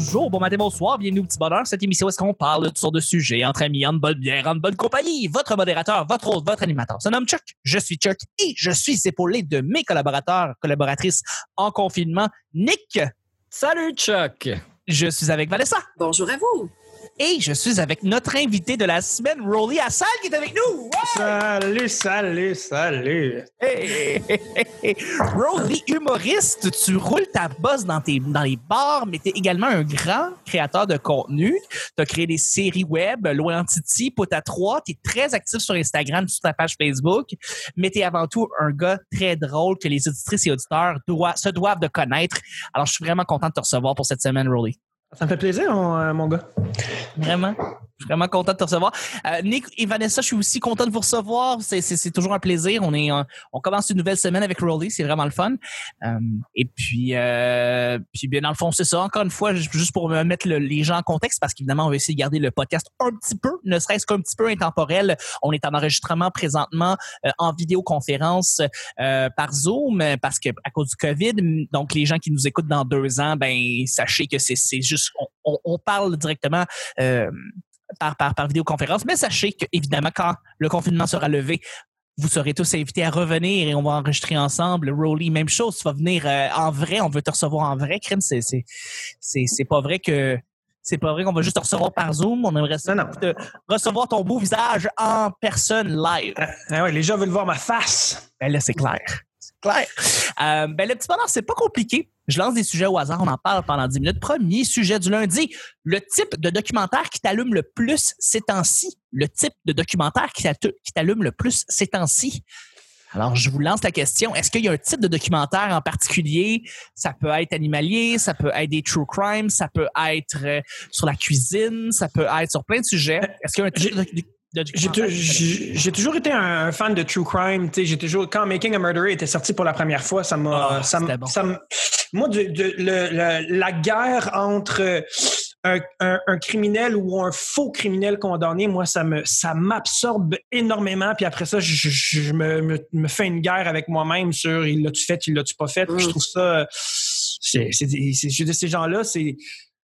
bonjour, bon matin, bonsoir, bienvenue au petit bonheur. Cette émission, est-ce qu'on parle de toutes sortes de sujets entre amis, en bonne bière, en bonne compagnie? Votre modérateur, votre hôte, votre animateur se nomme Chuck. Je suis Chuck et je suis épaulé de mes collaborateurs, collaboratrices en confinement. Nick, Salut Chuck! je suis avec Vanessa Bonjour à vous. Et je suis avec notre invité de la semaine, Rolly Assal, qui est avec nous. Ouais! Salut, salut, salut. Hey, hey, hey, hey. Rolly, humoriste, tu roules ta bosse dans, tes, dans les bars, mais tu es également un grand créateur de contenu. Tu as créé des séries web, Loin Titi, Pota 3. Tu es très actif sur Instagram, sur ta page Facebook, mais tu es avant tout un gars très drôle que les auditrices et auditeurs doivent, se doivent de connaître. Alors, je suis vraiment content de te recevoir pour cette semaine, Rolly. Ça me fait plaisir, mon, euh, mon gars. Vraiment. Je suis vraiment content de te recevoir. Euh, Nick et Vanessa, je suis aussi content de vous recevoir. C'est, toujours un plaisir. On est, en- on commence une nouvelle semaine avec Rolly. C'est vraiment le fun. Euh, et puis, euh, puis bien dans le fond, c'est ça. Encore une fois, ju- juste pour me mettre le- les gens en contexte, parce qu'évidemment, on va essayer de garder le podcast un petit peu, ne serait-ce qu'un petit peu intemporel. On est en enregistrement présentement euh, en vidéoconférence euh, par Zoom euh, parce que à cause du COVID. Donc, les gens qui nous écoutent dans deux ans, ben sachez que c'est, c'est juste, on, parle directement. Euh, par, par, par vidéoconférence. Mais sachez que, évidemment, quand le confinement sera levé, vous serez tous invités à revenir et on va enregistrer ensemble. Rolly, même chose, tu vas venir euh, en vrai, on veut te recevoir en vrai. Crème, c'est, c'est, c'est, c'est pas vrai que c'est pas vrai qu'on va juste te recevoir par Zoom. On aimerait ça Non, non. te recevoir ton beau visage en personne live. Ah ouais, les gens veulent voir ma face. Ben là, c'est clair. Clair. Euh, ben le petit bonheur, c'est pas compliqué. Je lance des sujets au hasard, on en parle pendant 10 minutes. Premier sujet du lundi, le type de documentaire qui t'allume le plus ces temps-ci? Le type de documentaire qui t'allume le plus ces temps-ci? Alors, je vous lance la question. Est-ce qu'il y a un type de documentaire en particulier? Ça peut être animalier, ça peut être des true crime, ça peut être euh, sur la cuisine, ça peut être sur plein de sujets. Est-ce qu'il y a un type de J'ai toujours été un, fan de true crime. J'ai toujours quand Making a Murderer était sorti pour la première fois, ça m'a, bon. moi, de, de- le- le- la guerre entre un, un- un criminel ou un faux criminel condamné, moi, ça me, ça m'absorbe énormément. Puis après ça, je, me, me, me fais une guerre avec moi-même sur il l'a-tu fait, il l'a-tu pas fait. Puis je Mm. trouve ça, c'est, ces gens-là, c'est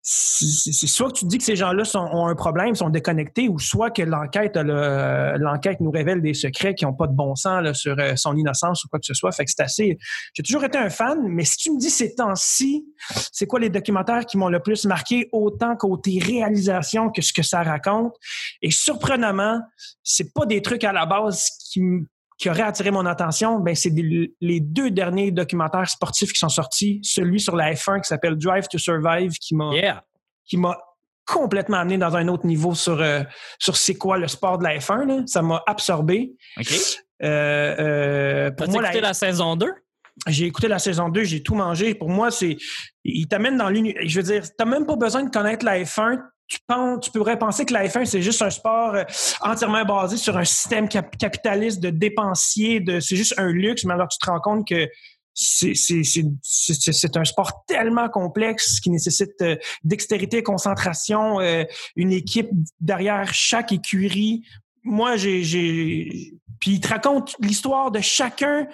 c'est soit que tu dis que ces gens-là ont un problème, sont déconnectés, ou soit que l'enquête le- l'enquête nous révèle des secrets qui n'ont pas de bon sens là, sur euh, son innocence ou quoi que ce soit. Fait que c'est assez. J'ai toujours été un fan, mais si tu me dis ces temps-ci, c'est quoi les documentaires qui m'ont le plus marqué, autant côté réalisation que ce que ça raconte? Et surprenamment, c'est pas des trucs à la base qui m- qui auraient attiré mon attention, ben c'est les deux derniers documentaires sportifs qui sont sortis. Celui sur la F1 qui s'appelle Drive to Survive, qui m'a Yeah! qui m'a complètement amené dans un autre niveau sur, euh, sur c'est quoi le sport de la F1. là. Ça m'a absorbé. OK. Euh, euh, pour moi, écouté la- la... saison 2? j'ai écouté la saison 2, j'ai tout mangé. Pour moi, c'est il t'amène dans l'univers. Je veux dire, t'as même pas besoin de connaître la F1. Tu, penses, tu pourrais penser que la F1, c'est juste un sport euh, entièrement basé sur un système cap- capitaliste de dépensiers, de, c'est juste un luxe, mais alors tu te rends compte que c'est, un sport tellement complexe qui nécessite euh, dextérité, concentration, euh, une équipe derrière chaque écurie. Moi, j'ai... Puis il te raconte l'histoire de chacun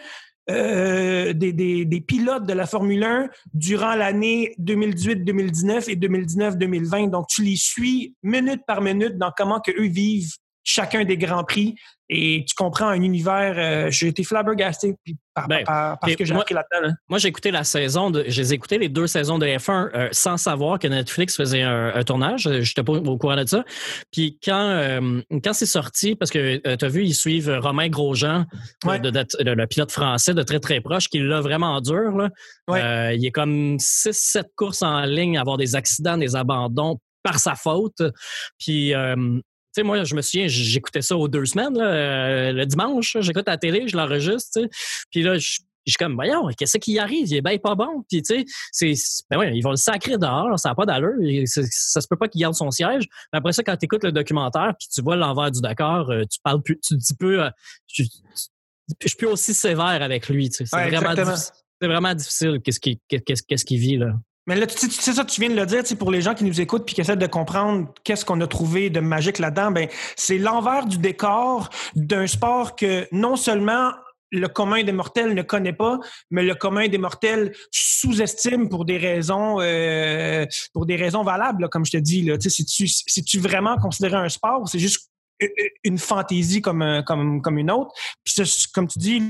euh, des, des, des pilotes de la Formule 1 durant l'année 2018-2019 et 2019-2020. Donc, tu les suis minute par minute dans comment que eux vivent chacun des grands prix et tu comprends un univers. euh, j'ai été flabbergasté puis par, Ben, par- par ce et que j'ai appris là-dedans. là. Moi, j'ai écouté la saison, de, je les ai écouté les deux saisons de F1 euh, sans savoir que Netflix faisait un, un tournage. Je n'étais pas au courant de ça. Puis quand, euh, quand c'est sorti, parce que tu as vu, ils suivent Romain Grosjean, euh, Ouais. de, de- de- le pilote français de très très proche, qui l'a vraiment dur. Là. Ouais. Euh, il est comme 6-7 courses en ligne, avoir des accidents, des abandons par sa faute. Puis euh, sais, moi, je me souviens, j'écoutais ça aux deux semaines, là, euh, le dimanche. J'écoute la télé, je l'enregistre. tu. Puis là, je je suis comme, voyons, qu'est-ce qui arrive? Il est bien pas bon. Puis, tu sais, ben ouais, ils vont le sacrer dehors, ça n'a pas d'allure. Ça se peut pas qu'il garde son siège. Mais après ça, quand tu écoutes le documentaire, puis tu vois l'envers du Dakar, euh, tu parles plus, tu dis peu, euh, je, suis plus aussi sévère avec lui. tu sais. C'est Ouais, vraiment, difficile- c'est vraiment difficile qu'est-ce qu'il qu'est-ce, qu'est-ce qu'il vit, là. Mais là, tu sais, ça, tu viens de le dire, pour les gens qui nous écoutent puis qui essaient de comprendre qu'est-ce qu'on a trouvé de magique là-dedans, ben c'est l'envers du décor d'un sport que non seulement le commun des mortels ne connaît pas, mais le commun des mortels sous-estime pour des raisons euh, pour des raisons valables, comme je te dis. Si, tu, si tu vraiment considéré un sport, c'est juste une fantaisie comme, comme, comme une autre? Comme tu dis,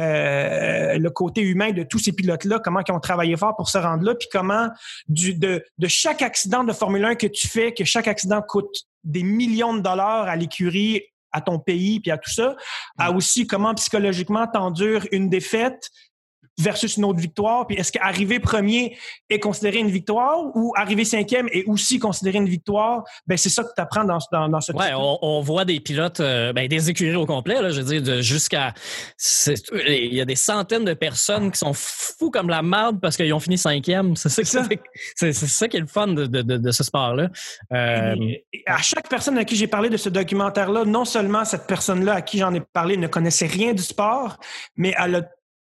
euh, le côté humain de tous ces pilotes-là, comment ils ont travaillé fort pour se rendre là, puis comment du, de, de chaque accident de Formule 1 que tu fais, que chaque accident coûte des millions de dollars à l'écurie, à ton pays, puis à tout ça, à mm. aussi comment psychologiquement t'endures une défaite, versus une autre victoire? Puis est-ce qu'arriver premier est considéré une victoire ou arriver cinquième est aussi considéré une victoire? Ben, c'est ça que tu apprends dans, dans, dans ce Ouais, on, voit des pilotes, euh, ben, des écuries au complet, là, je veux dire, jusqu'à. Il y a des centaines de personnes qui sont fous comme la merde parce qu'ils ont fini cinquième. C'est ça, c'est, ça qui est le fun de, de, de, ce sport-là. Euh, à chaque personne à qui j'ai parlé de ce documentaire-là, non seulement cette personne-là à qui j'en ai parlé ne connaissait rien du sport, mais elle a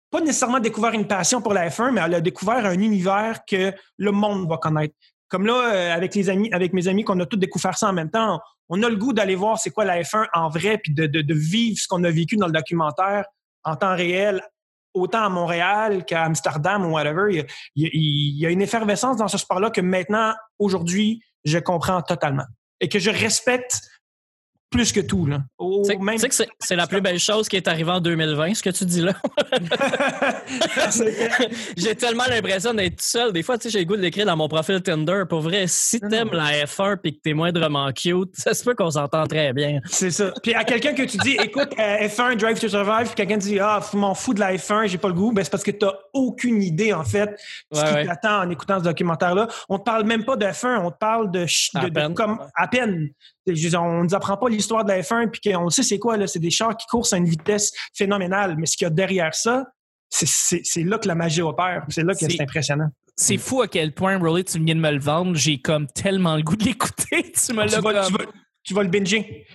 pas nécessairement découvert une passion pour la F1, mais elle a découvert un univers que le monde va connaître. Comme là, euh, avec les amis, avec mes amis, qu'on a tous découvert ça en même temps, on a le goût d'aller voir c'est quoi la F1 en vrai, puis de, de, vivre ce qu'on a vécu dans le documentaire en temps réel, autant à Montréal qu'à Amsterdam ou whatever. Il y, a, une effervescence dans ce sport-là que maintenant, aujourd'hui, je comprends totalement et que je respecte plus que tout. Là. Tu sais que c'est la plus belle chose qui est arrivée en 2020, ce que tu dis là. j'ai tellement l'impression d'être tout seul. Des fois, tu sais, j'ai le goût de l'écrire dans mon profil Tinder. Pour vrai, si t'aimes la F1 et que t'es moindrement cute, ça se peut qu'on s'entend très bien. C'est ça. Puis à quelqu'un que tu dis, écoute, euh, F1, Drive to Survive, puis quelqu'un dit, ah, m'en fous de la F1, j'ai pas le goût, ben c'est parce que t'as aucune idée, en fait, ce qui t'attend en écoutant ce documentaire-là. On te parle même pas de F1, on te parle de, de, comme, à peine on ne nous apprend pas l'histoire de la F1 puis qu'on sait c'est quoi, là. C'est des chars qui courent à une vitesse phénoménale. Mais ce qu'il y a derrière ça, c'est là que la magie opère. C'est là que c'est impressionnant. C'est fou à quel point, Rolly, tu viens de me le vendre. J'ai comme tellement le goût de l'écouter. tu me l'as tu vas le binger.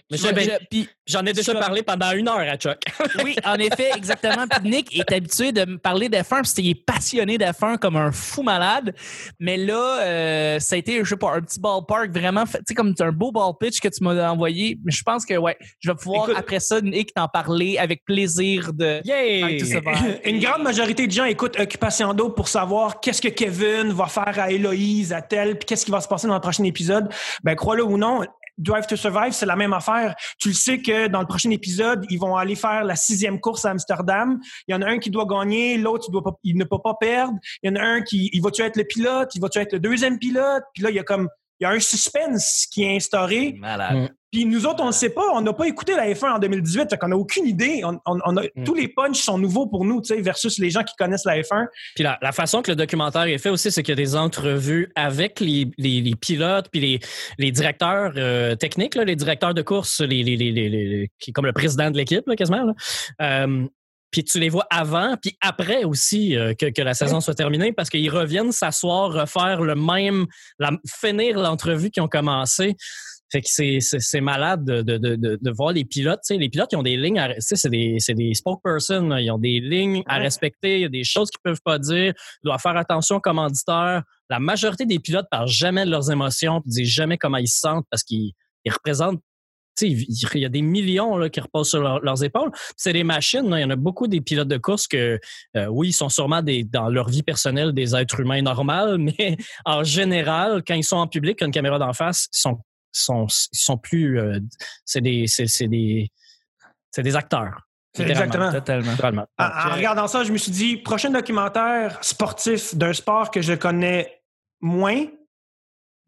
J'en ai déjà parlé pendant une heure à Chuck. oui, en effet, exactement. Puis Nick est habitué de me parler d'F1 parce qu'il est passionné d'F1 comme un fou malade. Mais là, euh, ça a été, je sais pas, un petit ballpark vraiment, tu sais, comme un beau ball pitch que tu m'as envoyé. Mais je pense que, ouais, je vais pouvoir, après ça, Nick, t'en parler avec plaisir de. Yeah! Une grande majorité de gens écoutent Occupation d'eau pour savoir qu'est-ce que Kevin va faire à Héloïse, à tel, puis qu'est-ce qui va se passer dans le prochain épisode. Ben, crois-le ou non, Drive to Survive, c'est la même affaire. Tu le sais que dans le prochain épisode, ils vont aller faire la sixième course à Amsterdam. Il y en a un qui doit gagner, l'autre, il, doit il ne peut pas perdre. Il y en a un qui, il va-tu être le pilote, il va-tu être le deuxième pilote? Puis là, il y a comme, il y a un suspense qui est instauré. Malade. Puis nous autres, on ne sait pas. On n'a pas écouté la F1 en 2018, fait qu'on n'a aucune idée. On, on, a, mm. Tous les punchs sont nouveaux pour nous, tu sais, versus les gens qui connaissent la F1. Puis la, la façon que le documentaire est fait aussi, c'est qu'il y a des entrevues avec les, les, les pilotes, puis les, les directeurs euh, techniques, là, les directeurs de course, les, les, les, qui comme le président de l'équipe, quasiment. Là. Euh, puis tu les vois avant, puis après aussi euh, que, que, la saison soit terminée, parce qu'ils reviennent s'asseoir, refaire le même, la, finir l'entrevue qu'ils ont commencé. Fait que c'est malade de, de, de, de, voir les pilotes. les pilotes, ils ont des lignes à. C'est des, des spokespersons. Ils ont des lignes à respecter. Il y a des choses qu'ils peuvent pas dire. Ils doivent faire attention aux commanditaires. La majorité des pilotes parlent jamais de leurs émotions, ne disent jamais comment ils se sentent parce qu'ils représentent il y a des millions là, qui reposent sur leurs épaules. C'est des machines. Il y en a beaucoup des pilotes de course que, euh, oui, ils sont sûrement des, dans leur vie personnelle des êtres humains normaux, mais en général, quand ils sont en public, quand une caméra d'en face, ils sont sont, ils sont plus. Euh, c'est des, c'est, des, c'est des acteurs. Exactement. Totalement. En, regardant ça, je me suis dit, prochain documentaire sportif d'un sport que je connais moins,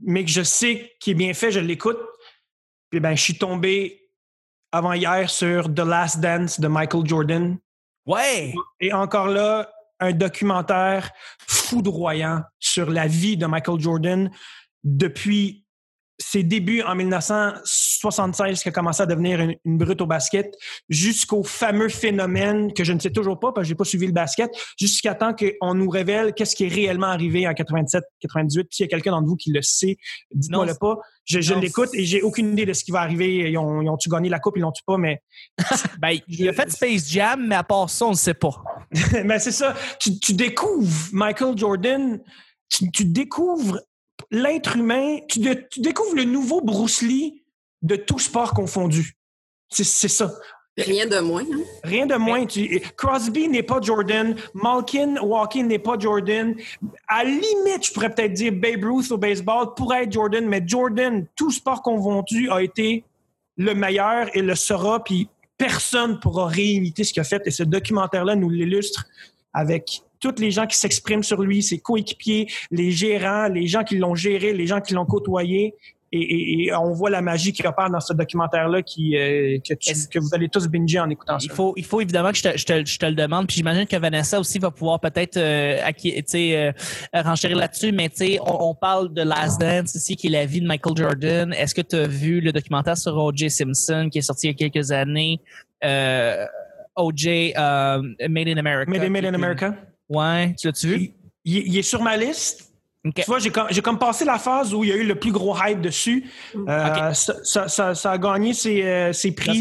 mais que je sais qui est bien fait, je l'écoute. Puis ben, je suis tombé avant hier sur The Last Dance de Michael Jordan. Ouais! Et encore là, un documentaire foudroyant sur la vie de Michael Jordan depuis ses débuts en 1976 qui a commencé à devenir une, brute au basket, jusqu'au fameux phénomène que je ne sais toujours pas parce que j'ai pas suivi le basket, jusqu'à temps qu'on nous révèle qu'est-ce qui est réellement arrivé en 87, 98. Puis s'il y a quelqu'un d'entre vous qui le sait, dites-moi le pas. Je, l'écoute et j'ai aucune idée de ce qui va arriver. Ils ont-tu gagné la coupe, ils l'ont-tu pas, mais. ben, il a fait Space Jam, mais à part ça, on ne sait pas. mais c'est ça. Tu, découvres Michael Jordan, tu découvres l'être humain, tu, découvres le nouveau Bruce Lee de tout sport confondu. C'est ça. Rien de moins. Hein? Rien de moins. Tu- Crosby n'est pas Jordan. Malkin, Walking n'est pas Jordan. À limite, je pourrais peut-être dire Babe Ruth au baseball pourrait être Jordan, mais Jordan, tout sport confondu, a été le meilleur et le sera, puis personne pourra réimiter ce qu'il a fait. Et ce documentaire-là nous l'illustre avec tous les gens qui s'expriment sur lui, ses coéquipiers, les gérants, les gens qui l'ont géré, les gens qui l'ont côtoyé. Et, et- et on voit la magie qui opère dans ce documentaire-là qui, euh, que, tu- Est-ce- que vous allez tous binger en écoutant ça. Il faut, il faut évidemment que je te, je te- je te le demande. Puis j'imagine que Vanessa aussi va pouvoir peut-être euh, euh, renchérir là-dessus. Mais on, on parle de Last Dance ici, qui est la vie de Michael Jordan. Est-ce que tu as vu le documentaire sur O.J. Simpson qui est sorti il y a quelques années? Euh, O.J. Made in America. Made, in- Made America? Ouais, tu l'as-tu vu? Il, il- est sur ma liste. Tu vois, j'ai comme, comme passé la phase où il y a eu le plus gros hype dessus. Euh, ça, ça- ça- ça a gagné ses, euh, ses prix.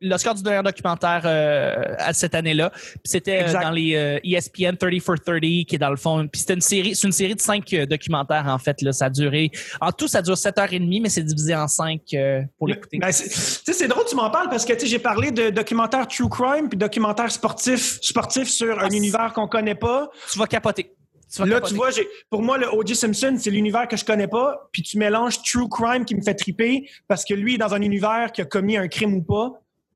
L'Oscar du, du meilleur documentaire euh, à cette année-là. C'était euh, dans les euh, ESPN 30 for 30, qui est dans le fond. Puis c'était une série, c'est une série de cinq euh, documentaires en fait. Là, ça a duré. En tout, ça dure 7h30, mais c'est divisé en cinq euh, pour l'écouter. Ben, c'est- tu sais, c'est drôle tu m'en parles parce que tu sais, j'ai parlé de documentaire true crime puis documentaire sportif, sportif sur un Ah, univers qu'on connaît pas. Tu vas capoter. Tu Là, capoter. tu vois, pour moi, le O.J. Simpson, c'est l'univers que je connais pas. Puis tu mélanges true crime qui me fait triper parce que lui est dans un univers qui a commis un crime ou pas.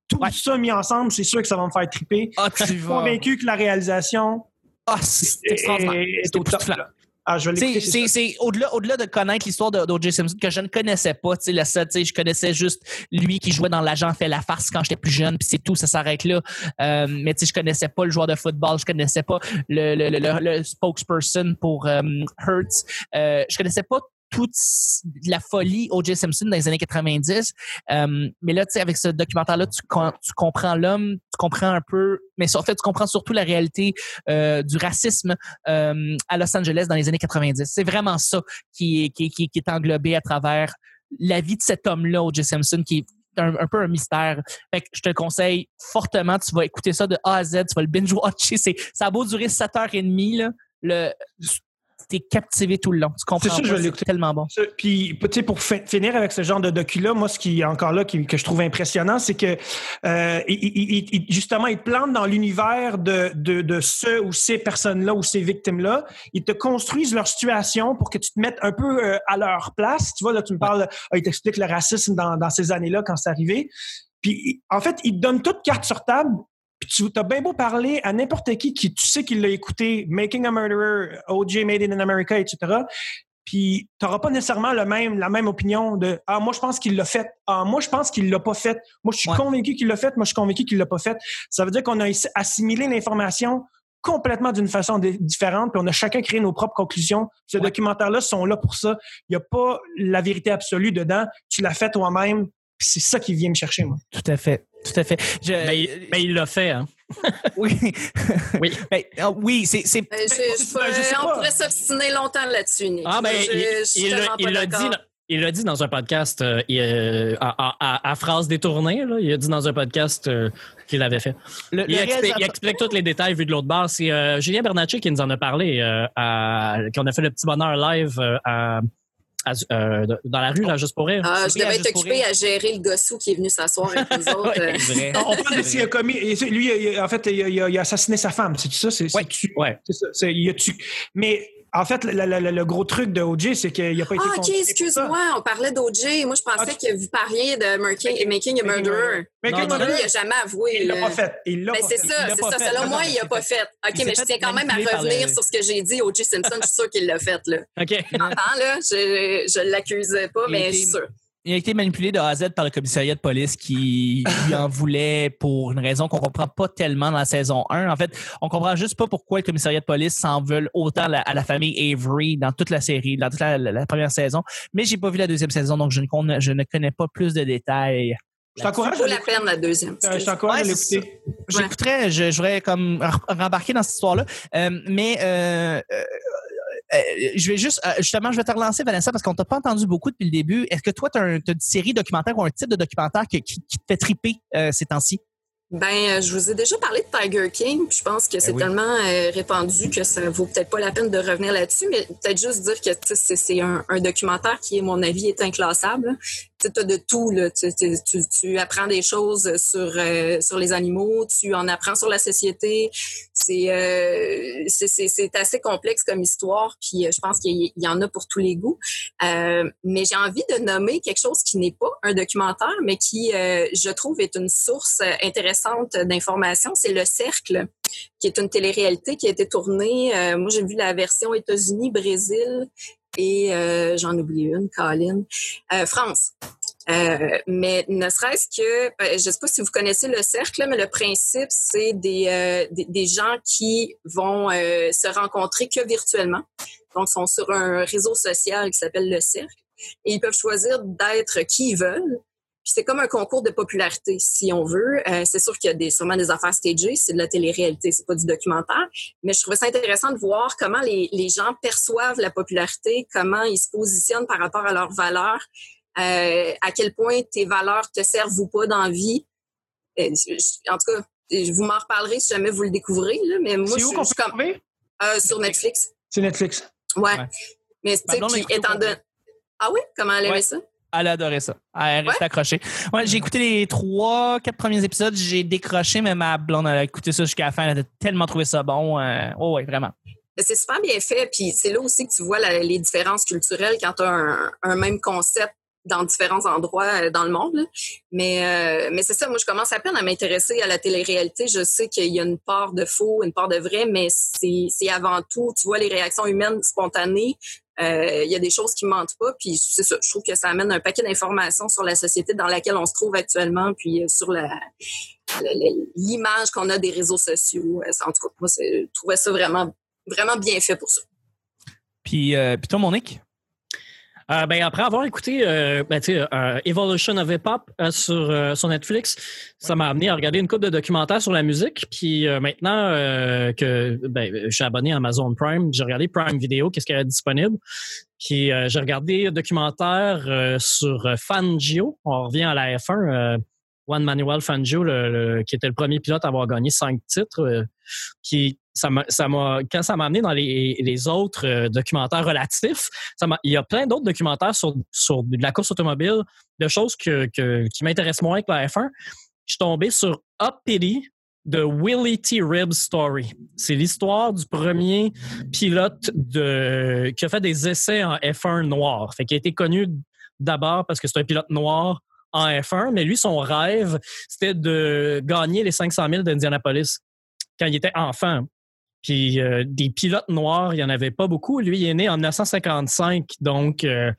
Tout Ouais. ça mis ensemble, c'est sûr que ça va me faire triper. Ah, Je tu suis vas. convaincu que la réalisation Ah, c'est est, extraordinaire. est- est C'est au top. Ah, je C'est-. C'est c'est au-delà au-delà de connaître l'histoire de- d'O.J. Simpson que je ne connaissais pas. Tu sais, la seule- tu sais, je connaissais juste lui qui jouait dans l'agent fait la farce quand j'étais plus jeune, puis c'est tout, ça s'arrête là. Euh, mais tu sais, je connaissais pas le joueur de football, je connaissais pas le, le, le, le- le spokesperson pour euh, Hertz. Euh, je connaissais pas toute la folie O.J. Simpson dans les années 90. Euh, mais là, tu sais, avec ce documentaire-là, tu, com- tu comprends l'homme, tu comprends un peu, mais en fait, tu comprends surtout la réalité euh, du racisme euh, à Los Angeles dans les années 90. C'est vraiment ça qui est, englobé à travers la vie de cet homme-là, O.J. Simpson, qui est un, peu un mystère. Fait que je te conseille fortement, tu vas écouter ça de A à Z, tu vas le binge-watcher. Ça a beau durer 7h30, là, le, t'es captivé tout le long. Tu comprends C'est sûr, pas, tellement bon. Puis, tu sais, pour fi- finir avec ce genre de docu-là, moi, ce qui est encore là, qui- que je trouve impressionnant, c'est que euh, il- il- il- il- justement, ils te plantent dans l'univers de, de, de ce ou ces personnes-là ou ces victimes-là. Ils te construisent leur situation pour que tu te mettes un peu euh, à leur place. Tu vois, là, tu me parles, euh, ils t'expliquent le racisme dans, dans ces années-là, quand c'est arrivé. Puis, en fait, ils te donnent toutes cartes sur table. Puis tu as bien beau parler à n'importe qui qui tu sais qu'il l'a écouté, Making a Murderer, O.J. Made in America, etc. Puis tu n'auras pas nécessairement le même, la même opinion de Ah, moi je pense qu'il l'a fait. Ah, moi je pense qu'il l'a pas fait. Moi je suis Ouais. convaincu qu'il l'a fait. Moi je suis convaincu qu'il l'a pas fait. Ça veut dire qu'on a ass- assimilé l'information complètement d'une façon di- différente, puis on a chacun créé nos propres conclusions. Ces Ouais. documentaires-là sont là pour ça. Il n'y a pas la vérité absolue dedans. Tu l'as fait toi-même. Puis c'est ça qui vient me chercher, moi. Tout à fait. Tout à fait. Je, Ben, il- ben, il l'a fait, hein. oui. Oui. Ben, ah, oui, c'est, c'est, je- je pourrais- je sais on pourrait s'obstiner longtemps là-dessus, Nick. Ah, ben, Je- il- je suis il l'a- il l'a dit, il l'a dit dans un podcast, euh, il, euh, à, à- à phrase détournée, là, il a dit dans un podcast euh, qu'il l'avait fait. le, Il le explique, réalisateur- il explique tous les détails vu de l'autre bord. C'est euh, Julien Bernacci qui nous en a parlé, euh, à- qu'on a fait le petit bonheur live euh, à- à- euh, dans la rue, là, juste pour rire. Ah, je devais être rire. à gérer le gossou qui est venu s'asseoir avec nous autres. Ouais. C'est vrai. On parle de s'il a commis. Lui, en fait, il a, il a- il a assassiné sa femme. C'est ça? C'est, c'est Ouais. tu- Ouais. c'est ça. C'est- il a tu- Mais en fait, le, le- le- gros truc de OJ, c'est qu'il n'a pas été Ah, ok, excuse-moi, on parlait d'OJ. Moi, je pensais Ah, tu- que vous parliez de Making, Making a Murderer. Mais Non, non, Lui, il n'a jamais avoué. Il l'a pas fait. Il l'a Ben, pas c'est fait. ça, l'a c'est ça. Selon moi, il n'a c'est pas fait. OK, mais je tiens quand même à revenir sur ce que j'ai dit. O.J. Simpson, je suis sûre qu'il l'a fait. Là. OK. Là? Je, je l'accusais pas, mais je suis sûre. Il a été manipulé de A à Z par le commissariat de police qui lui en voulait pour une raison qu'on comprend pas tellement dans la saison 1. En fait, on comprend juste pas pourquoi le commissariat de police s'en veulent autant la- à la famille Avery dans toute la série, dans toute la, la- la première saison. Mais j'ai pas vu la deuxième saison, donc je ne, connais- je ne connais pas plus de détails. Je t'encourage à la peine, la deuxième. Euh, Je t'encourage à l'écouter. J'écouterais, je, je voudrais comme re- rembarquer dans cette histoire-là. Euh, mais euh, euh, je vais juste, euh, justement, je vais te relancer, Vanessa, parce qu'on t'a pas entendu beaucoup depuis le début. Est-ce que toi, tu as, une série documentaire ou un type de documentaire qui, qui te fait triper euh, ces temps-ci? Ben, euh, je vous ai déjà parlé de Tiger King, puis je pense que c'est oui. tellement euh, répandu que ça vaut peut-être pas la peine de revenir là-dessus, mais peut-être juste dire que c'est c'est un, un documentaire qui, à mon avis, est inclassable. là. Tu as de tout, là. Tu, tu, tu- tu apprends des choses sur, euh, sur les animaux, tu en apprends sur la société. C'est euh, c'est- c'est- c'est assez complexe comme histoire, puis je pense qu'il y- en a pour tous les goûts. Mais j'ai envie de nommer quelque chose qui n'est pas un documentaire, mais qui, je trouve, est une source euh, d'informations. C'est Le Cercle, qui est une télé-réalité qui a été tournée. euh, moi, j'ai vu la version États-Unis, Brésil et euh, j'en oublie une, Colin, euh, France. Mais ne serait-ce que, euh, je ne sais pas si vous connaissez le cercle, mais le principe, c'est des, des, gens qui vont se rencontrer que virtuellement. Donc, sont sur un réseau social qui s'appelle le cercle. Et ils peuvent choisir d'être qui ils veulent. Puis c'est comme un concours de popularité, si on veut. Euh, c'est sûr qu'il y a des, sûrement des affaires stagées, c'est de la télé-réalité, c'est pas du documentaire. Mais je trouvais ça intéressant de voir comment les, les gens perçoivent la popularité, comment ils se positionnent par rapport à leurs valeurs, euh, à quel point tes valeurs te servent ou pas dans la vie. Euh, je- en tout cas, je vous m'en reparlerez si jamais vous le découvrez. Là, mais moi, C'est je, où qu'on peut comme euh, sur Netflix. C'est Netflix. Ouais. Ouais. Mais tu sais, étant donné. Ah oui? Comment elle aimait Ouais. ça? Elle a adoré ça. Elle reste accrochée. Ouais, j'ai écouté les trois, quatre premiers épisodes. J'ai décroché, mais ma blonde elle a écouté ça jusqu'à la fin. Elle a tellement trouvé ça bon. Euh, oh, ouais, vraiment. C'est super bien fait, puis c'est là aussi que tu vois la- les différences culturelles quand tu as un, un même concept dans différents endroits euh, dans le monde. là. Mais, euh, mais c'est ça, moi, je commence à peine à m'intéresser à la télé-réalité. Je sais qu'il y a une part de faux, une part de vrai, mais c'est avant tout, tu vois, les réactions humaines spontanées. Euh, Il y a des choses qui mentent pas, puis c'est ça. Je trouve que ça amène un paquet d'informations sur la société dans laquelle on se trouve actuellement, puis euh, sur l'image qu'on a des réseaux sociaux. Euh, En tout cas, moi, je trouvais ça vraiment, vraiment bien fait pour ça. Puis, euh, puis toi, Monique? Euh, ben, après avoir écouté euh, ben, euh, Evolution of Hip Hop sur, Netflix, ça m'a amené à regarder une couple de documentaires sur la musique. Puis maintenant que ben, je suis abonné à Amazon Prime, j'ai regardé Prime Video, qu'est-ce qu'il y a disponible. Puis j'ai regardé un documentaire sur Fangio. On revient à la F1. Juan Manuel Fangio, qui était le premier pilote à avoir gagné cinq titres, euh, qui ça m'a, quand ça m'a amené dans les, autres euh, documentaires relatifs, il y a plein d'autres documentaires sur, de la course automobile, de choses qui m'intéressent moins que la F1. Je suis tombé sur Up Pity de Willie T. Ribbs Story. C'est l'histoire du premier pilote de, qui a fait des essais en F1 noir. Fait qu'il a été connu d'abord parce que c'est un pilote noir en F1, mais lui, son rêve, c'était de gagner les 500 000 d'Indianapolis quand il était enfant. Puis euh, des pilotes noirs, il n'y en avait pas beaucoup. Lui, il est né en 1955, donc euh,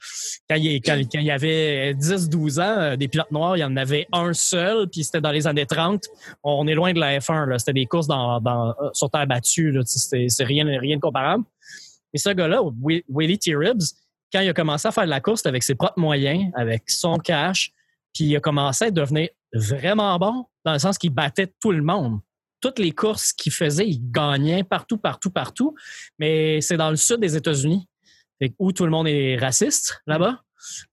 quand, il, quand, il avait 10-12 ans, euh, des pilotes noirs, il y en avait un seul, puis c'était dans les années 30. On est loin de la F1, là. c'était des courses dans, dans, sur terre battue, c'est rien, rien de comparable. Et ce gars-là, Wi- Willie T. Ribbs, quand il a commencé à faire de la course avec ses propres moyens, avec son cash, puis il a commencé à devenir vraiment bon, dans le sens qu'il battait tout le monde toutes les courses qu'il faisait, il gagnait partout, partout, partout. Mais c'est dans le sud des États-Unis, où tout le monde est raciste là-bas.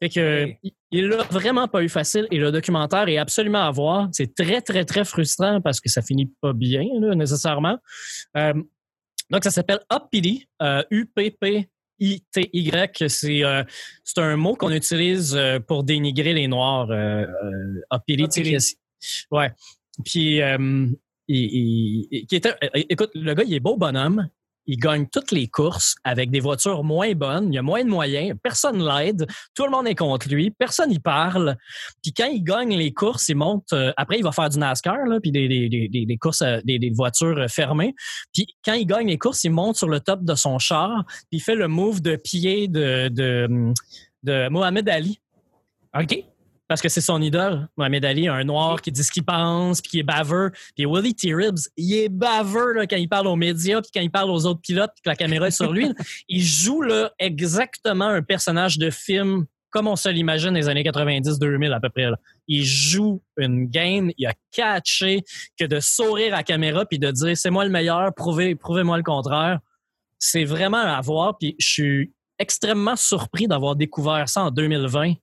Fait que Oui. il l'a vraiment pas eu facile et le documentaire est absolument à voir. C'est très, très, très frustrant parce que ça finit pas bien, là, nécessairement. Euh, donc, ça s'appelle Uppity, euh, C'est euh, c'est un mot qu'on utilise euh, pour dénigrer les Noirs. Euh, euh, Ouais. Puis, il, il- était, écoute, le gars, il est beau bonhomme. Il gagne toutes les courses avec des voitures moins bonnes. Il y a moins de moyens. Personne l'aide. Tout le monde est contre lui. Personne y parle. Puis quand il gagne les courses, il monte. euh, après, il va faire du NASCAR, là, puis des, des, courses, euh, des, des voitures euh, fermées. Puis quand il gagne les courses, il monte sur le top de son char. Puis il fait le move de pied de, de, de Mohamed Ali. OK? Parce que c'est son idole, Mohamed Ali, un noir qui dit ce qu'il pense, puis qui est baveux. Puis Willie T. Ribbs, il est baveux là, quand il parle aux médias, puis quand il parle aux autres pilotes, puis que la caméra est sur lui. il joue là, exactement un personnage de film comme on se l'imagine des années 90-2000 à peu près. là. Il joue une game, il a catché que de sourire à la caméra puis de dire c'est moi le meilleur, prouvez, prouvez-moi le contraire. C'est vraiment à voir. Puis je suis extrêmement surpris d'avoir découvert ça en 2020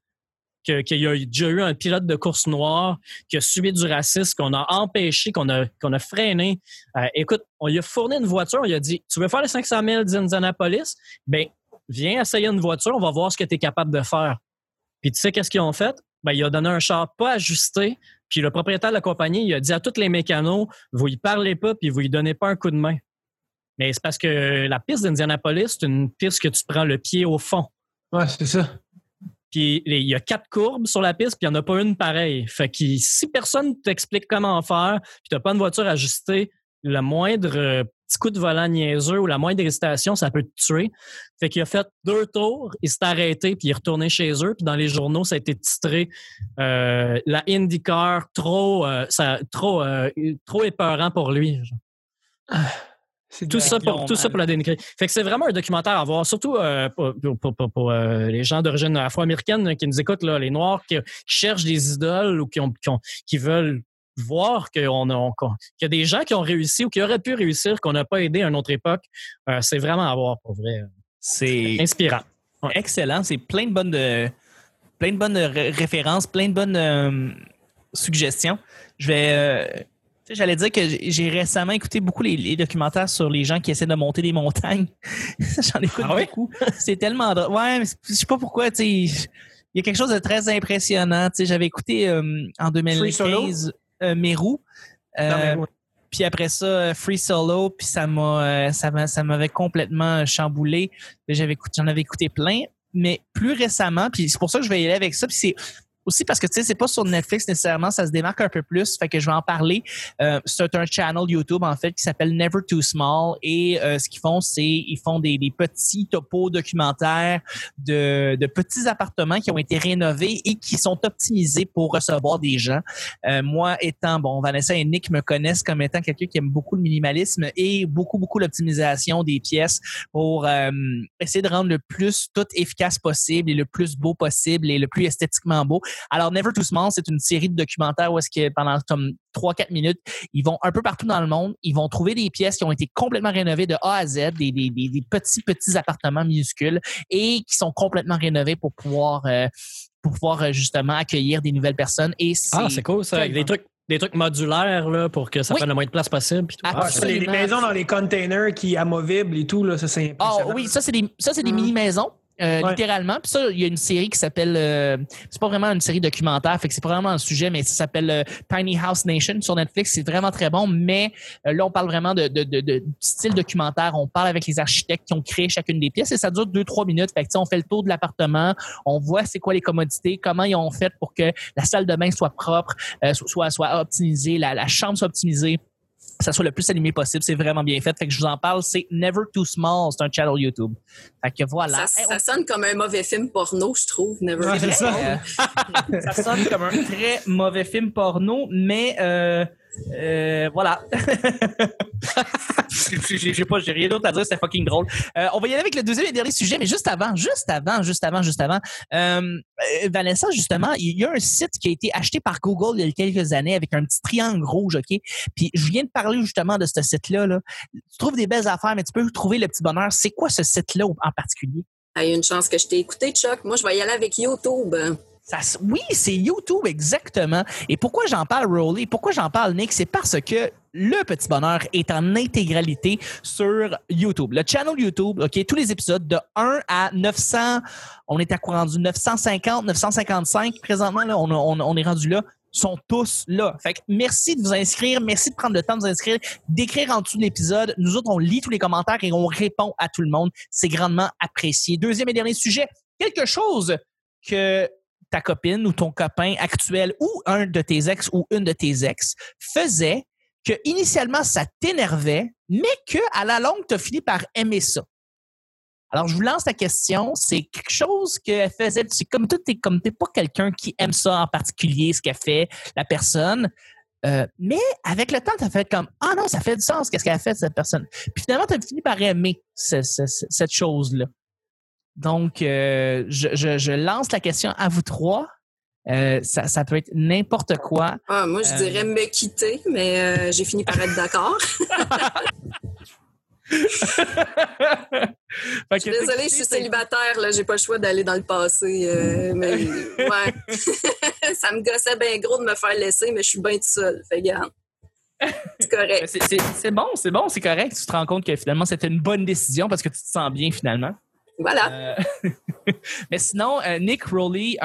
qu'il y a déjà eu un pilote de course noire qui a subi du racisme, qu'on a empêché, qu'on a, a freiné. Euh, écoute, on lui a fourni une voiture, on lui a dit Tu veux faire les 500 000 d'Indianapolis Ben, viens essayer une voiture, on va voir ce que tu es capable de faire. Puis tu sais qu'est-ce qu'ils ont fait? Ben, il a donné un char pas ajusté. Puis le propriétaire de la compagnie, il a dit à tous les mécanos Vous y parlez pas, puis vous y donnez pas un coup de main. Mais c'est parce que la piste d'Indianapolis, c'est une piste que tu prends le pied au fond. Ouais, c'est ça. Puis il y a quatre courbes sur la piste, puis il n'y en a pas une pareille. Fait que si personne t'explique comment faire, puis t'as pas une voiture ajustée, le moindre euh, petit coup de volant niaiseux ou la moindre hésitation, ça peut te tuer. Fait qu'il a fait deux tours, il s'est arrêté, puis il est retourné chez eux. Puis dans les journaux, ça a été titré euh, La IndyCar, trop, euh, ça, trop, trop épeurant pour lui. Tout ça, pour, tout ça pour la dénigrer. Fait que c'est vraiment un documentaire à voir, surtout euh, pour, pour- pour- pour, euh, les gens d'origine afro-américaine qui nous écoutent, là, les Noirs qui, qui cherchent des idoles ou qui, ont, qui, ont- qui veulent voir qu'on a- qu'on- qu'il y a des gens qui ont réussi ou qui auraient pu réussir, qu'on n'a pas aidé à une autre époque. Euh, c'est vraiment à voir, pour vrai. C'est Inspirant. excellent. C'est plein de bonnes, de, plein de bonnes ré- références, plein de bonnes euh, suggestions. Je vais. Tu sais, J'allais dire que j'ai- récemment écouté beaucoup les, les documentaires sur les gens qui essaient de monter des montagnes. J'en écoute Ah oui? beaucoup. C'est tellement drôle. Ouais, mais je sais pas pourquoi. tu sais, Il y a quelque chose de très impressionnant. Tu sais, J'avais écouté euh, en Free Solo? 2015 euh, Mérou. Euh, puis après ça, euh, Free Solo, puis ça m'a, euh, ça m'a, ça m'avait complètement chamboulé. J'avais j'en avais écouté plein, mais plus récemment, puis c'est pour ça que je vais y aller avec ça. Puis c'est aussi parce que tu sais, c'est pas sur Netflix nécessairement, ça se démarque un peu plus, fait que je vais en parler. Euh, c'est un channel YouTube en fait qui s'appelle Never Too Small et euh, ce qu'ils font, c'est ils font des, des petits topos documentaires de, de petits appartements qui ont été rénovés et qui sont optimisés pour recevoir des gens. Euh, moi étant, bon, Vanessa et Nick me connaissent comme étant quelqu'un qui aime beaucoup le minimalisme et beaucoup, beaucoup l'optimisation des pièces pour euh, essayer de rendre le plus tout efficace possible et le plus beau possible et le plus esthétiquement beau. Alors, Never Too Small, c'est une série de documentaires où est-ce que pendant comme 3-4 minutes, ils vont un peu partout dans le monde, ils vont trouver des pièces qui ont été complètement rénovées de A à Z, des, des, des, des petits, petits appartements minuscules et qui sont complètement rénovés pour pouvoir, euh, pour pouvoir euh, justement accueillir des nouvelles personnes. Et Ah, c'est cool ça. Avec des trucs, des trucs modulaires là, pour que ça Oui. prenne le moins de place possible. puis tout. Ah, ça, les, maisons dans les containers qui amovibles et tout, là, ça c'est Ah oui, ça c'est des ça c'est des Mm. mini Ouais. littéralement. Puis ça, il y a une série qui s'appelle euh, c'est pas vraiment une série documentaire, fait que c'est pas vraiment un sujet, mais ça s'appelle euh, Tiny House Nation sur Netflix. C'est vraiment très bon, mais euh, là, on parle vraiment de, de, de, de style documentaire. On parle avec les architectes qui ont créé chacune des pièces et ça dure deux, trois minutes. Fait que, on fait le tour de l'appartement, on voit c'est quoi les commodités, comment ils ont fait pour que la salle de bain soit propre, euh, soit, soit optimisée, la, la chambre soit optimisée ça soit le plus animé possible. C'est vraiment bien fait. Fait que je vous en parle. C'est Never Too Small. C'est un channel YouTube. Fait que voilà. Ça, Hey, ça sonne comme un mauvais film porno, je trouve. Never Too. Small. Ça sonne comme un très mauvais film porno, mais euh, euh, voilà. j'ai pas, j'ai rien d'autre à dire, c'est fucking drôle. Euh, on va y aller avec le deuxième et dernier sujet, mais juste avant, juste avant, juste avant, juste avant. Euh, euh, Vanessa, justement, il y a un site qui a été acheté par Google il y a quelques années avec un petit triangle rouge, ok? Puis je viens de parler justement de ce site-là. Là. Tu trouves des belles affaires, mais tu peux trouver le petit bonheur. C'est quoi ce site-là en particulier? Ah, Il y a une chance que je t'ai écouté, Chuck. Moi, je vais y aller avec YouTube. Oui, c'est YouTube, exactement. Et pourquoi j'en parle, Rowley? Pourquoi j'en parle, Nick? C'est parce que le petit bonheur est en intégralité sur YouTube. Le channel YouTube, OK, tous les épisodes de 1 à 900, on est à quoi rendu? 950, 955 présentement, là, on- on est rendu là sont tous là. Fait que merci de vous inscrire, merci de prendre le temps de vous inscrire, d'écrire en dessous de l'épisode. Nous autres, on lit tous les commentaires et on répond à tout le monde. C'est grandement apprécié. Deuxième et dernier sujet, quelque chose que ta copine ou ton copain actuel ou un de tes ex ou une de tes ex faisait que initialement ça t'énervait, mais que à la longue tu as fini par aimer ça. Alors je vous lance la question, c'est quelque chose qu'elle faisait, c'est comme toi t'es comme t'es pas quelqu'un qui aime ça en particulier ce qu'elle fait la personne. Euh, mais avec le temps, tu as fait comme Ah non, ça fait du sens, qu'est-ce qu'elle a fait cette personne. Puis finalement, tu as fini par aimer ce- ce- ce- cette chose-là. Donc, euh, je, je- je lance la question à vous trois. Euh, ça, ça peut être n'importe quoi. Ah, moi, je Euh. dirais me quitter, mais j'ai fini par être d'accord. je suis désolée, je suis célibataire, là, j'ai pas le choix d'aller dans le passé. Mais ouais. ça me gossait bien gros de me faire laisser, mais je suis bien tout seul. Fait garde. C'est correct. c'est bon, c'est bon, c'est correct. Tu te rends compte que finalement, c'était une bonne décision parce que tu te sens bien finalement. Voilà. Euh, mais sinon, euh, Nick Rowley,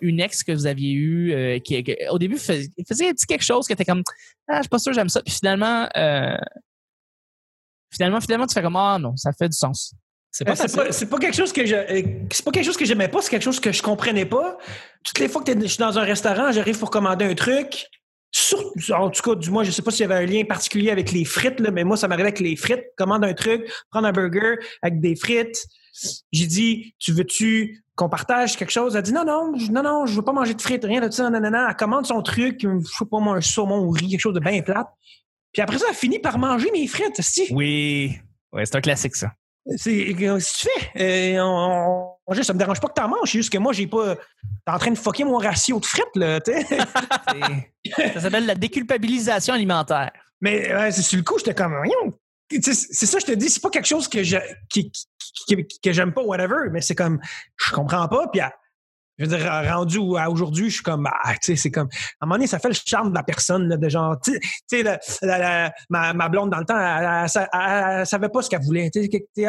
une ex que vous aviez eue, qui, au début faisait, faisait quelque chose qui était comme Ah, je suis pas sûr j'aime ça. Puis finalement, finalement, finalement, tu fais comme Ah non, ça fait du sens. C'est pas, pas, quelque chose que je c'est pas quelque chose que j'aimais pas, c'est quelque chose que je comprenais pas. Toutes les fois que je suis dans un restaurant, j'arrive pour commander un truc, en tout cas, du moins, je sais pas s'il y avait un lien particulier avec les frites, là, mais moi, ça m'arrivait avec les frites. Commande un truc, prendre un burger avec des frites. J'ai dit, tu veux-tu qu'on partage quelque chose? Elle dit, non, non, non, non, je veux pas manger de frites, rien de ça, non, non, non. Elle commande son truc, je sais pas moi, un saumon ou riz, quelque chose de bien plate. Puis après ça, elle finit par manger mes frites, si. Oui. Ouais, c'est un classique, ça. C'est, si tu fais, euh, on, on, ça me dérange pas que t'en manges, c'est juste que moi, j'ai pas. T'es en train de fucker mon ratio de frites, là, tu Ça s'appelle la déculpabilisation alimentaire. Mais c'est sur le coup, j'étais comme, c'est ça, je te dis, c'est pas quelque chose que je, que j'aime pas, whatever, mais c'est comme, je comprends pas, puis je veux dire, rendu à aujourd'hui, je suis comme, ah, tu sais, c'est comme, à un moment donné, ça fait le charme de la personne, là, de genre, tu sais, ma, ma, blonde dans le temps, elle, savait pas ce qu'elle voulait. Tu sais, elle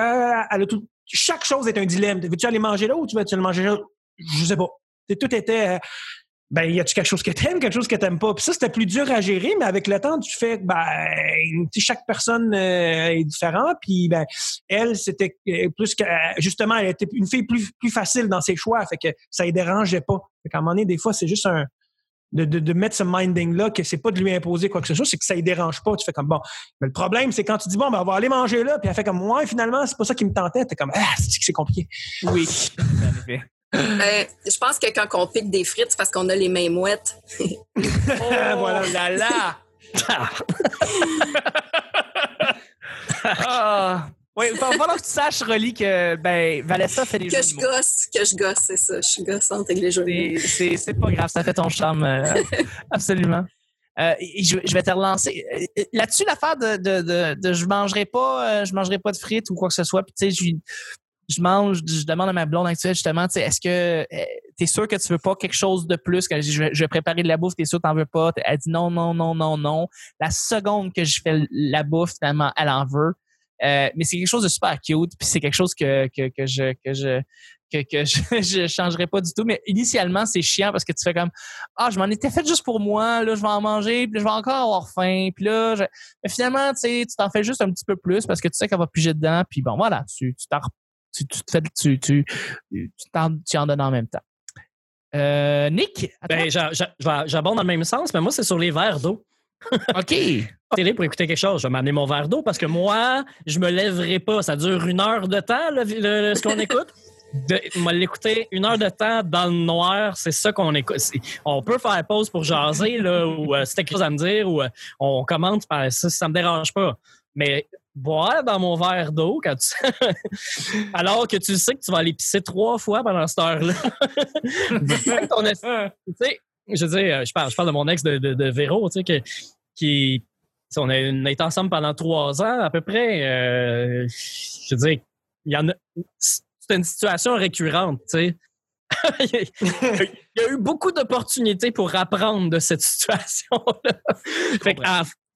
a tout, chaque chose est un dilemme. Veux-tu aller manger là ou tu veux-tu aller manger là? Je sais pas. tout était, ben, y a-tu quelque chose que t'aimes, quelque chose que t'aimes pas? Puis ça, c'était plus dur à gérer, mais avec le temps, tu fais, ben, chaque personne euh, est différente. Puis, ben, elle, c'était euh, plus que, justement, elle était une fille plus, plus facile dans ses choix, fait que ça ne dérangeait pas. Fait qu'à un moment donné, des fois, c'est juste un, de, de, de, mettre ce minding-là, que c'est pas de lui imposer quoi que ce soit, c'est que ça ne dérange pas. Tu fais comme bon. Mais le problème, c'est quand tu dis bon, ben, on va aller manger là, puis elle fait comme ouais, finalement, c'est pas ça qui me tentait. T'es comme ah, c'est compliqué. Oui, Euh, je pense que quand on pique des frites, c'est parce qu'on a les mains mouettes. oh voilà là là! ah. Oui, il va falloir que tu saches, Rolly, que ben, Valessa fait des que je gosse, que je gosse, c'est ça. Je suis gossante avec les jeux C'est pas grave, ça fait ton charme. Euh, absolument. Euh, je, je, vais te relancer. Euh, là-dessus, l'affaire de, de, de, de, je mangerai pas, je mangerai pas de frites ou quoi que ce soit. Puis tu sais, je mange, je demande à ma blonde actuelle justement, est-ce que tu es sûr que tu veux pas quelque chose de plus? Quand je, je vais préparer de la bouffe, t'es sûr que t'en veux pas? Elle dit non, non, non, non, non. La seconde que je fais la bouffe, finalement, elle en veut. Euh, mais c'est quelque chose de super cute, puis c'est quelque chose que, que, que je que je que, que je, je changerais pas du tout. Mais initialement, c'est chiant parce que tu fais comme Ah, je m'en étais fait juste pour moi, là, je vais en manger, puis je vais encore avoir faim. Puis là, je... mais finalement, tu sais, tu t'en fais juste un petit peu plus parce que tu sais qu'elle va piger dedans, puis bon, voilà, tu t'en tu, tu, tu, tu, tu, en, donnes en même temps. Euh, Nick? Ben, j'abonde dans le même sens, mais moi, c'est sur les verres d'eau. OK. Télé pour écouter quelque chose, je vais m'amener mon verre d'eau parce que moi, je me lèverai pas. Ça dure une heure de temps, ce qu'on écoute? va l'écouter une heure de temps dans le noir, c'est ça qu'on écoute. On peut faire pause pour jaser, là, ou euh, si quelque chose à me dire, ou euh, on commente, ça, ça me dérange pas. Mais boire dans mon verre d'eau quand tu... alors que tu sais que tu vas aller pisser trois fois pendant cette heure-là. tu sais, je veux dire, je parle, je parle de mon ex de, de, Véro, tu sais, qui, on a, été ensemble pendant trois ans à peu près. Euh, je veux dire, il y en a, c'est une situation récurrente, tu sais. il, y a, eu beaucoup d'opportunités pour apprendre de cette situation-là.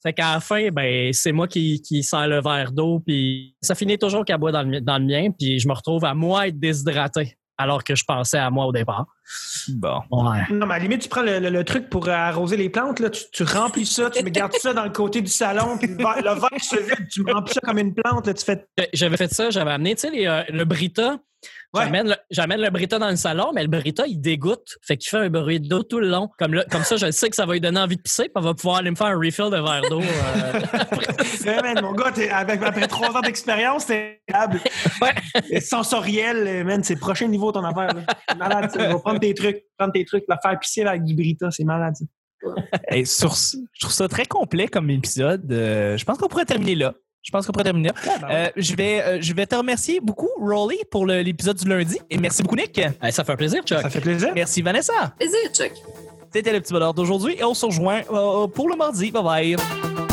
Fait qu'à la fin, ben, c'est moi qui, qui sers le verre d'eau, puis ça finit toujours qu'à boire dans le, dans le mien, puis je me retrouve à moi être déshydraté, alors que je pensais à moi au départ. Bon. Ouais. Non, mais à la limite, tu prends le, truc pour arroser les plantes, là, tu, remplis ça, tu me gardes ça dans le côté du salon, puis le verre, se vide, tu me remplis ça comme une plante, là, tu fais... J'avais fait ça, j'avais amené, tu sais, euh, le Brita, J'amène le, Brita dans le salon, mais le Brita, il dégoûte. Fait qu'il fait un bruit d'eau tout le long. Comme, comme ça, je sais que ça va lui donner envie de pisser, puis on va pouvoir aller me faire un refill de verre d'eau. Euh... mon gars, avec, après trois ans d'expérience, t'es ouais. sensoriel, man, c'est le prochain niveau ton affaire. malade. Tu vas prendre tes trucs, prendre tes trucs, la faire pisser avec du Brita, c'est malade. Et sur, je trouve ça très complet comme épisode. Euh, je pense qu'on pourrait terminer là. Je pense qu'on pourrait terminer. Ben euh, je, vais, euh, je vais te remercier beaucoup, Rolly, pour l'épisode du lundi. Et merci beaucoup, Nick. ça fait un plaisir, Chuck. Ça fait plaisir. Merci, Vanessa. Plaisir, Chuck. C'était le petit bonheur d'aujourd'hui et on se rejoint pour le mardi. Bye bye.